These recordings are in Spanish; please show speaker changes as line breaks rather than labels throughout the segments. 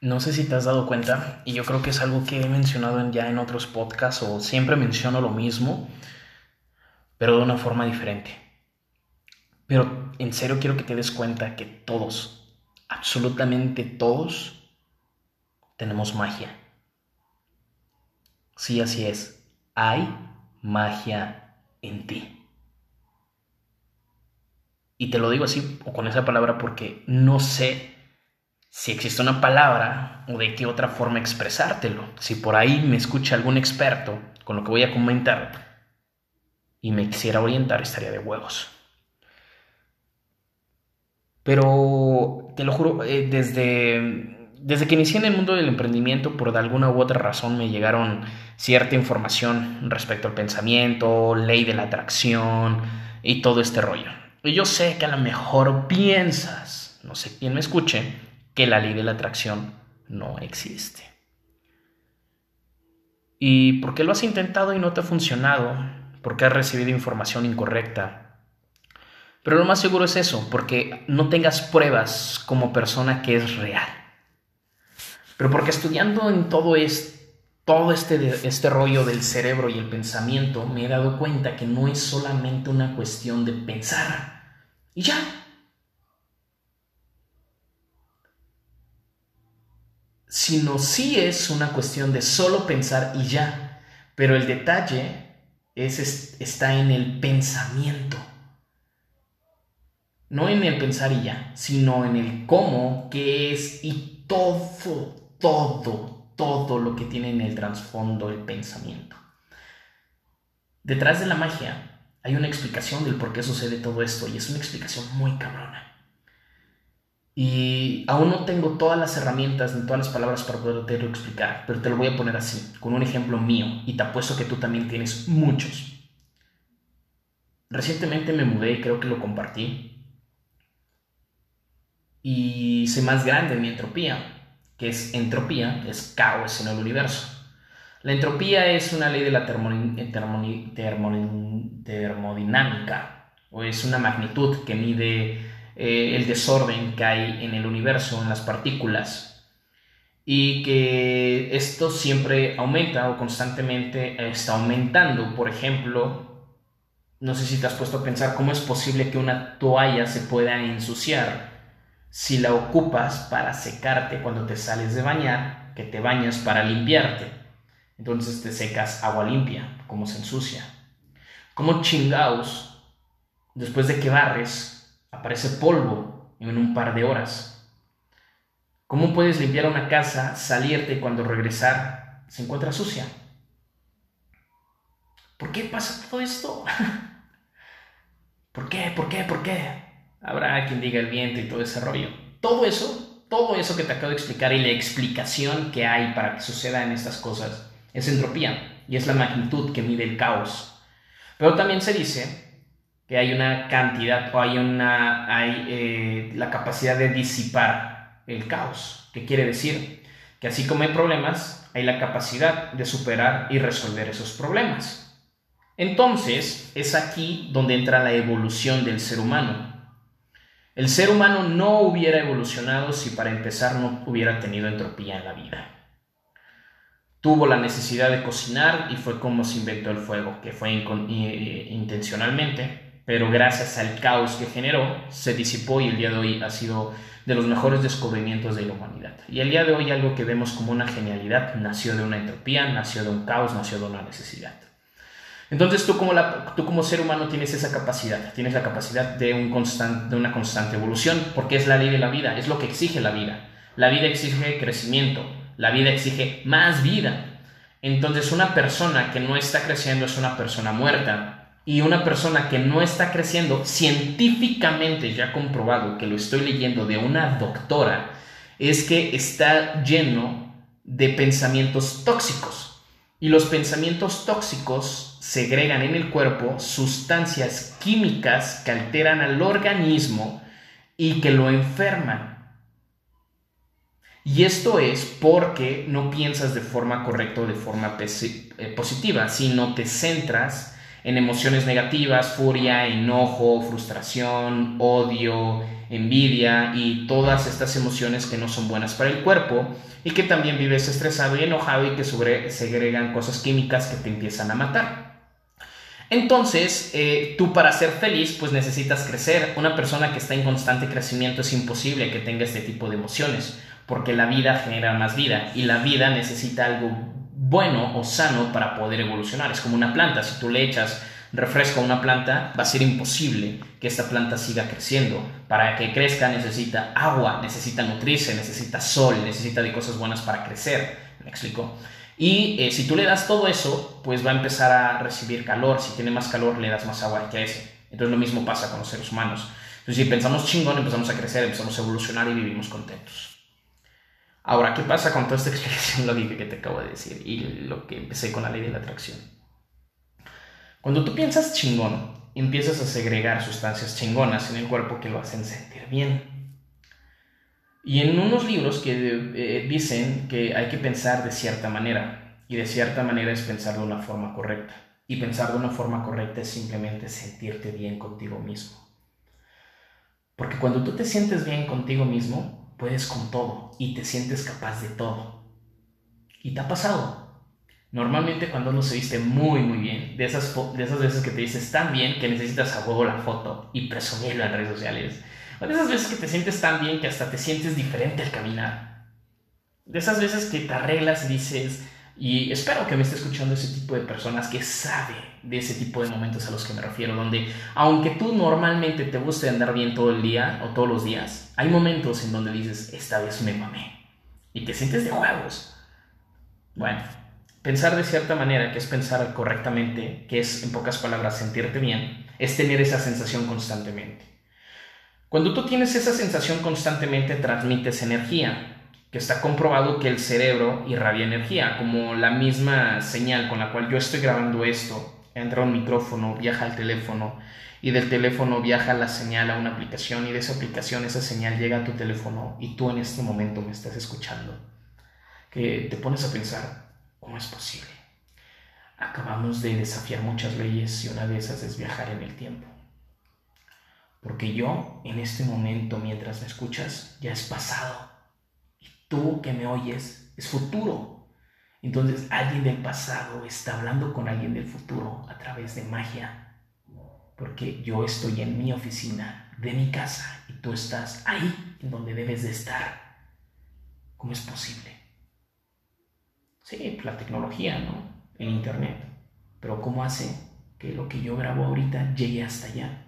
No sé si te has dado cuenta, y yo creo que es algo que he mencionado ya en otros podcasts o siempre menciono lo mismo, pero de una forma diferente. Pero en serio quiero que te des cuenta que todos, absolutamente todos, tenemos magia. Sí, así es. Hay magia en ti. Y te lo digo así o con esa palabra porque no sé si existe una palabra o de qué otra forma expresártelo. Si por ahí me escucha algún experto con lo que voy a comentar y me quisiera orientar, estaría de huevos. Pero te lo juro, eh, desde, desde que inicié en el mundo del emprendimiento, por alguna u otra razón me llegaron cierta información respecto al pensamiento, ley de la atracción y todo este rollo. Y yo sé que a lo mejor piensas, no sé quién me escuche, que la ley de la atracción no existe. ¿Y por qué lo has intentado y no te ha funcionado? Porque has recibido información incorrecta. Pero lo más seguro es eso, porque no tengas pruebas como persona que es real. Pero porque estudiando en todo, todo este, este rollo del cerebro y el pensamiento, me he dado cuenta que no es solamente una cuestión de pensar. Y ya, sino sí es una cuestión de solo pensar y ya. Pero el detalle es, está en el pensamiento. No en el pensar y ya, sino en el cómo, qué es y todo, todo, todo lo que tiene en el trasfondo el pensamiento. Detrás de la magia hay una explicación del por qué sucede todo esto y es una explicación muy cabrona. Y aún no tengo todas las herramientas ni todas las palabras para poderlo explicar, pero te lo voy a poner así, con un ejemplo mío, y te apuesto que tú también tienes muchos. Recientemente me mudé creo que lo compartí. Y sé más grande mi entropía, que es entropía, es caos en el universo. La entropía es una ley de la termodinámica, o es una magnitud que mide eh, el desorden que hay en el universo, en las partículas, y que esto siempre aumenta o constantemente está aumentando. Por ejemplo, no sé si te has puesto a pensar cómo es posible que una toalla se pueda ensuciar si la ocupas para secarte cuando te sales de bañar, que te bañas para limpiarte. Entonces te secas agua limpia, como se ensucia. Como chingaos, después de que barres, aparece polvo en un par de horas. ¿Cómo puedes limpiar una casa, salirte y cuando regresar se encuentra sucia? ¿Por qué pasa todo esto? ¿Por qué? ¿Por qué? ¿Por qué? Habrá quien diga el viento y todo ese rollo. Todo eso, todo eso que te acabo de explicar y la explicación que hay para que sucedan estas cosas es entropía y es la magnitud que mide el caos. Pero también se dice que hay una cantidad o hay una hay eh, la capacidad de disipar el caos. ¿Qué quiere decir? Que así como hay problemas, hay la capacidad de superar y resolver esos problemas. Entonces, es aquí donde entra la evolución del ser humano. El ser humano no hubiera evolucionado si para empezar no hubiera tenido entropía en la vida. Tuvo la necesidad de cocinar y fue como se inventó el fuego, que fue eh, intencionalmente, pero gracias al caos que generó, se disipó y el día de hoy ha sido de los mejores descubrimientos de la humanidad. Y el día de hoy algo que vemos como una genialidad nació de una entropía, nació de un caos, nació de una necesidad. Entonces tú como, tú como ser humano tienes esa capacidad, tienes la capacidad de, un constant, de una constante evolución, porque es la ley de la vida, es lo que exige la vida. La vida exige crecimiento, la vida exige más vida. Entonces una persona que no está creciendo es una persona muerta, y una persona que no está creciendo, científicamente ya comprobado que lo estoy leyendo de una doctora, es que está lleno de pensamientos tóxicos. Y los pensamientos tóxicos segregan en el cuerpo sustancias químicas que alteran al organismo y que lo enferman. Y esto es porque no piensas de forma correcta o de forma eh, positiva, sino te centras en emociones negativas, furia, enojo, frustración, odio, envidia y todas estas emociones que no son buenas para el cuerpo y que también vives estresado y enojado y que segregan cosas químicas que te empiezan a matar. Entonces, eh, tú para ser feliz, pues necesitas crecer. Una persona que está en constante crecimiento es imposible que tenga este tipo de emociones, porque la vida genera más vida y la vida necesita algo bueno o sano para poder evolucionar. Es como una planta, si tú le echas refresco a una planta, va a ser imposible que esta planta siga creciendo. Para que crezca necesita agua, necesita nutrirse, necesita sol, necesita de cosas buenas para crecer. ¿Me explico? Y eh, si tú le das todo eso, pues va a empezar a recibir calor. Si tiene más calor, le das más agua y crece. Entonces lo mismo pasa con los seres humanos. Entonces si pensamos chingón, empezamos a crecer, empezamos a evolucionar y vivimos contentos. Ahora, ¿qué pasa con toda esta explicación lógica que te acabo de decir y lo que empecé con la ley de la atracción? Cuando tú piensas chingón, empiezas a segregar sustancias chingonas en el cuerpo que lo hacen sentir bien. Y en unos libros que eh, dicen que hay que pensar de cierta manera, y de cierta manera es pensar de una forma correcta. Y pensar de una forma correcta es simplemente sentirte bien contigo mismo. Porque cuando tú te sientes bien contigo mismo, puedes con todo y te sientes capaz de todo. ¿Y te ha pasado? Normalmente cuando se viste muy muy bien, de esas, de esas veces que te dices tan bien que necesitas a huevo la foto y presumirlo en redes sociales, o de esas veces que te sientes tan bien que hasta te sientes diferente al caminar, de esas veces que te arreglas y dices, y espero que me esté escuchando ese tipo de personas que sabe de ese tipo de momentos a los que me refiero, donde aunque tú normalmente te guste andar bien todo el día o todos los días, hay momentos en donde dices, esta vez me mamé, y te sientes de huevos. Bueno, Pensar de cierta manera, que es pensar correctamente, que es en pocas palabras sentirte bien, es tener esa sensación constantemente. Cuando tú tienes esa sensación constantemente, transmites energía, que está comprobado que el cerebro irradia energía, como la misma señal con la cual yo estoy grabando esto, entra un micrófono, viaja al teléfono y del teléfono viaja la señal a una aplicación y de esa aplicación esa señal llega a tu teléfono y tú en este momento me estás escuchando. Que te pones a pensar, ¿Cómo es posible? Acabamos de desafiar muchas leyes y una de esas es viajar en el tiempo. Porque yo, en este momento, mientras me escuchas, ya es pasado. Tú que me oyes, es futuro. Entonces alguien del pasado está hablando con alguien del futuro a través de magia. Porque yo estoy en mi oficina de mi casa y tú estás ahí en donde debes de estar. ¿Cómo es posible? Sí, la tecnología, ¿no? El Internet. Pero ¿cómo hace que lo que yo grabo ahorita llegue hasta allá?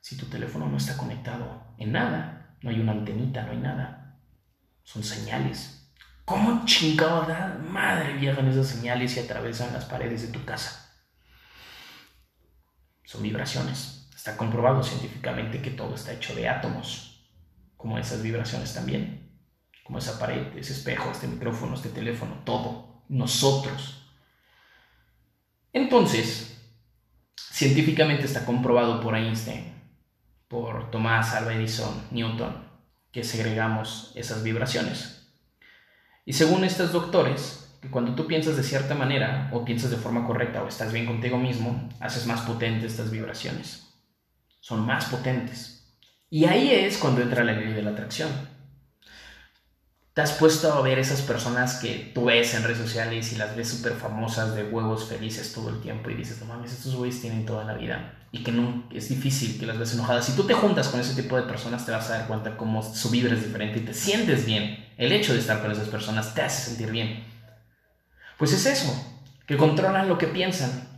Si tu teléfono no está conectado en nada, no hay una antenita, no hay nada. Son señales. ¿Cómo chingada madre viajan esas señales y atravesan las paredes de tu casa? Son vibraciones. Está comprobado científicamente que todo está hecho de átomos, como esas vibraciones también como esa pared, ese espejo, este micrófono, este teléfono, todo, nosotros. Entonces, científicamente está comprobado por Einstein, por Tomás Alva Edison, Newton, que segregamos esas vibraciones. Y según estos doctores, que cuando tú piensas de cierta manera, o piensas de forma correcta, o estás bien contigo mismo, haces más potentes estas vibraciones. Son más potentes. Y ahí es cuando entra la ley de la atracción. ¿Te has puesto a ver esas personas que tú ves en redes sociales y las ves súper famosas de huevos felices todo el tiempo y dices, no mames, estos güeyes tienen toda la vida y que no, es difícil que las ves enojadas? Si tú te juntas con ese tipo de personas te vas a dar cuenta cómo su vibra es diferente y te sientes bien. El hecho de estar con esas personas te hace sentir bien. Pues es eso, que controlan lo que piensan.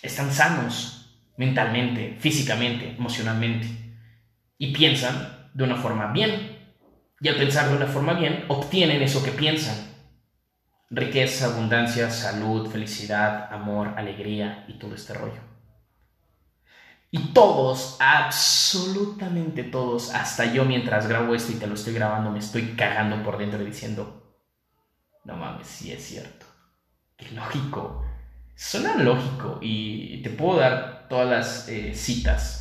Están sanos mentalmente, físicamente, emocionalmente y piensan de una forma bien y al pensar de una forma bien, obtienen eso que piensan. Riqueza, abundancia, salud, felicidad, amor, alegría y todo este rollo. Y todos, absolutamente todos, hasta yo mientras grabo esto y te lo estoy grabando, me estoy cagando por dentro diciendo, no mames, sí es cierto. Qué lógico. Suena lógico y te puedo dar todas las eh, citas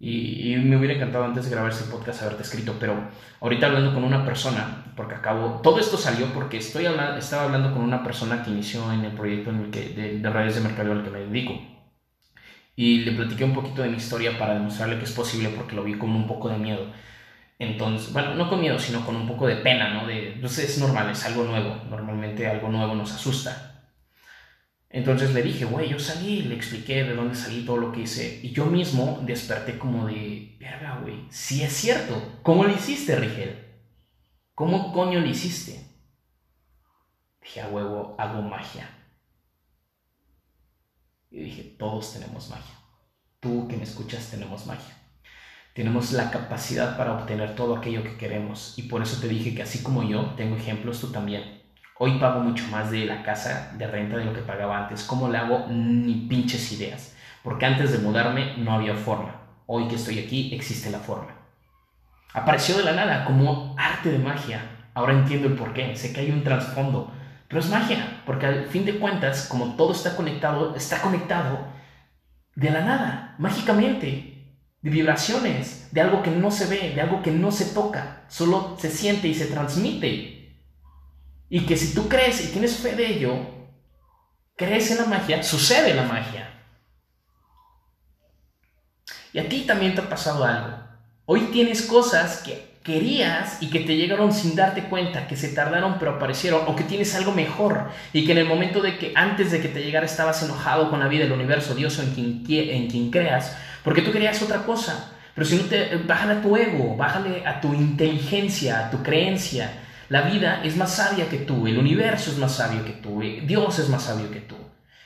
Y, me hubiera encantado antes de grabar ese podcast haberte escrito, pero ahorita hablando con una persona, porque acabo, todo esto salió porque estoy hablando, estaba hablando con una persona que inició en el proyecto en el que, de, de redes de mercadeo al que me dedico. Y le platiqué un poquito de mi historia para demostrarle que es posible porque lo vi con un poco de miedo. Entonces, bueno, no con miedo, sino con un poco de pena, ¿no? De, pues es normal, es algo nuevo. Normalmente algo nuevo nos asusta. Entonces le dije, güey, yo salí, le expliqué de dónde salí, todo lo que hice. Y yo mismo desperté como de, verga, güey, sí es cierto. ¿Cómo lo hiciste, Rigel? ¿Cómo coño lo hiciste? Dije, a huevo, hago magia. Y dije, todos tenemos magia. Tú que me escuchas tenemos magia. Tenemos la capacidad para obtener todo aquello que queremos. Y por eso te dije que así como yo tengo ejemplos, tú también. Hoy pago mucho más de la casa de renta de lo que pagaba antes. ¿Cómo le hago? Ni pinches ideas. Porque antes de mudarme no había forma. Hoy que estoy aquí existe la forma. Apareció de la nada como arte de magia. Ahora entiendo el por qué. Sé que hay un trasfondo. Pero es magia. Porque al fin de cuentas, como todo está conectado, está conectado de la nada, mágicamente. De vibraciones, de algo que no se ve, de algo que no se toca. Solo se siente y se transmite. Y que si tú crees y tienes fe de ello, crees en la magia, sucede la magia. Y a ti también te ha pasado algo. Hoy tienes cosas que querías y que te llegaron sin darte cuenta, que se tardaron pero aparecieron, o que tienes algo mejor y que en el momento de que antes de que te llegara estabas enojado con la vida, el universo, Dios o en quien, en quien creas, porque tú querías otra cosa. Pero si no te, bájale a tu ego, bájale a tu inteligencia, a tu creencia, la vida es más sabia que tú, el universo es más sabio que tú, Dios es más sabio que tú.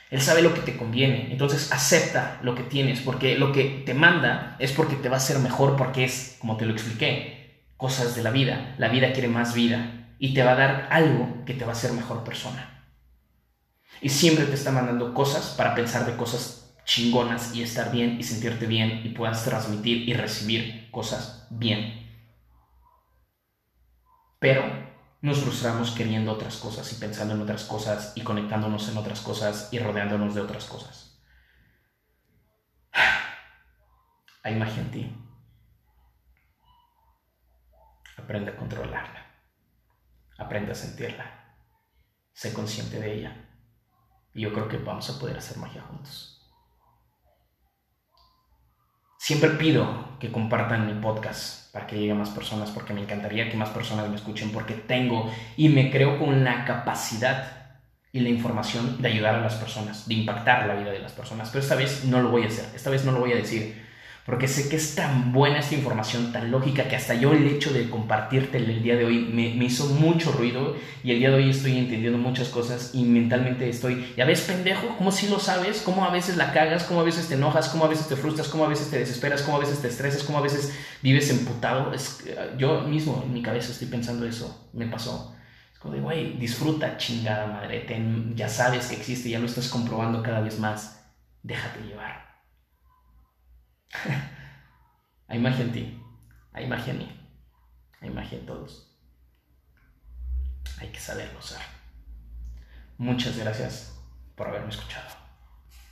Él sabe lo que te conviene, entonces acepta lo que tienes, porque lo que te manda es porque te va a hacer mejor, porque es, como te lo expliqué, cosas de la vida. La vida quiere más vida y te va a dar algo que te va a hacer mejor persona. Y siempre te está mandando cosas para pensar de cosas chingonas y estar bien y sentirte bien y puedas transmitir y recibir cosas bien. Pero nos frustramos queriendo otras cosas y pensando en otras cosas y conectándonos en otras cosas y rodeándonos de otras cosas. Hay magia en ti. Aprende a controlarla. Aprende a sentirla. Sé consciente de ella. Y yo creo que vamos a poder hacer magia juntos. Siempre pido que compartan mi podcast para que llegue a más personas, porque me encantaría que más personas me escuchen, porque tengo y me creo con la capacidad y la información de ayudar a las personas, de impactar la vida de las personas. Pero esta vez no lo voy a hacer, esta vez no lo voy a decir porque sé que es tan buena esta información, tan lógica, que hasta yo el hecho de compartirte el día de hoy me, hizo mucho ruido y el día de hoy estoy entendiendo muchas cosas y mentalmente estoy, ya ves pendejo, ¿cómo si lo sabes? ¿Cómo a veces la cagas? ¿Cómo a veces te enojas? ¿Cómo a veces te frustras? ¿Cómo a veces te desesperas? ¿Cómo a veces te estresas? ¿Cómo a veces vives emputado? Es, yo mismo en mi cabeza estoy pensando eso, me pasó. Es como de, güey, disfruta chingada madre, ya sabes que existe, ya lo estás comprobando cada vez más, déjate llevar. hay magia en ti, hay magia en mí, hay magia en todos. Hay que saberlo usar. Muchas gracias por haberme escuchado.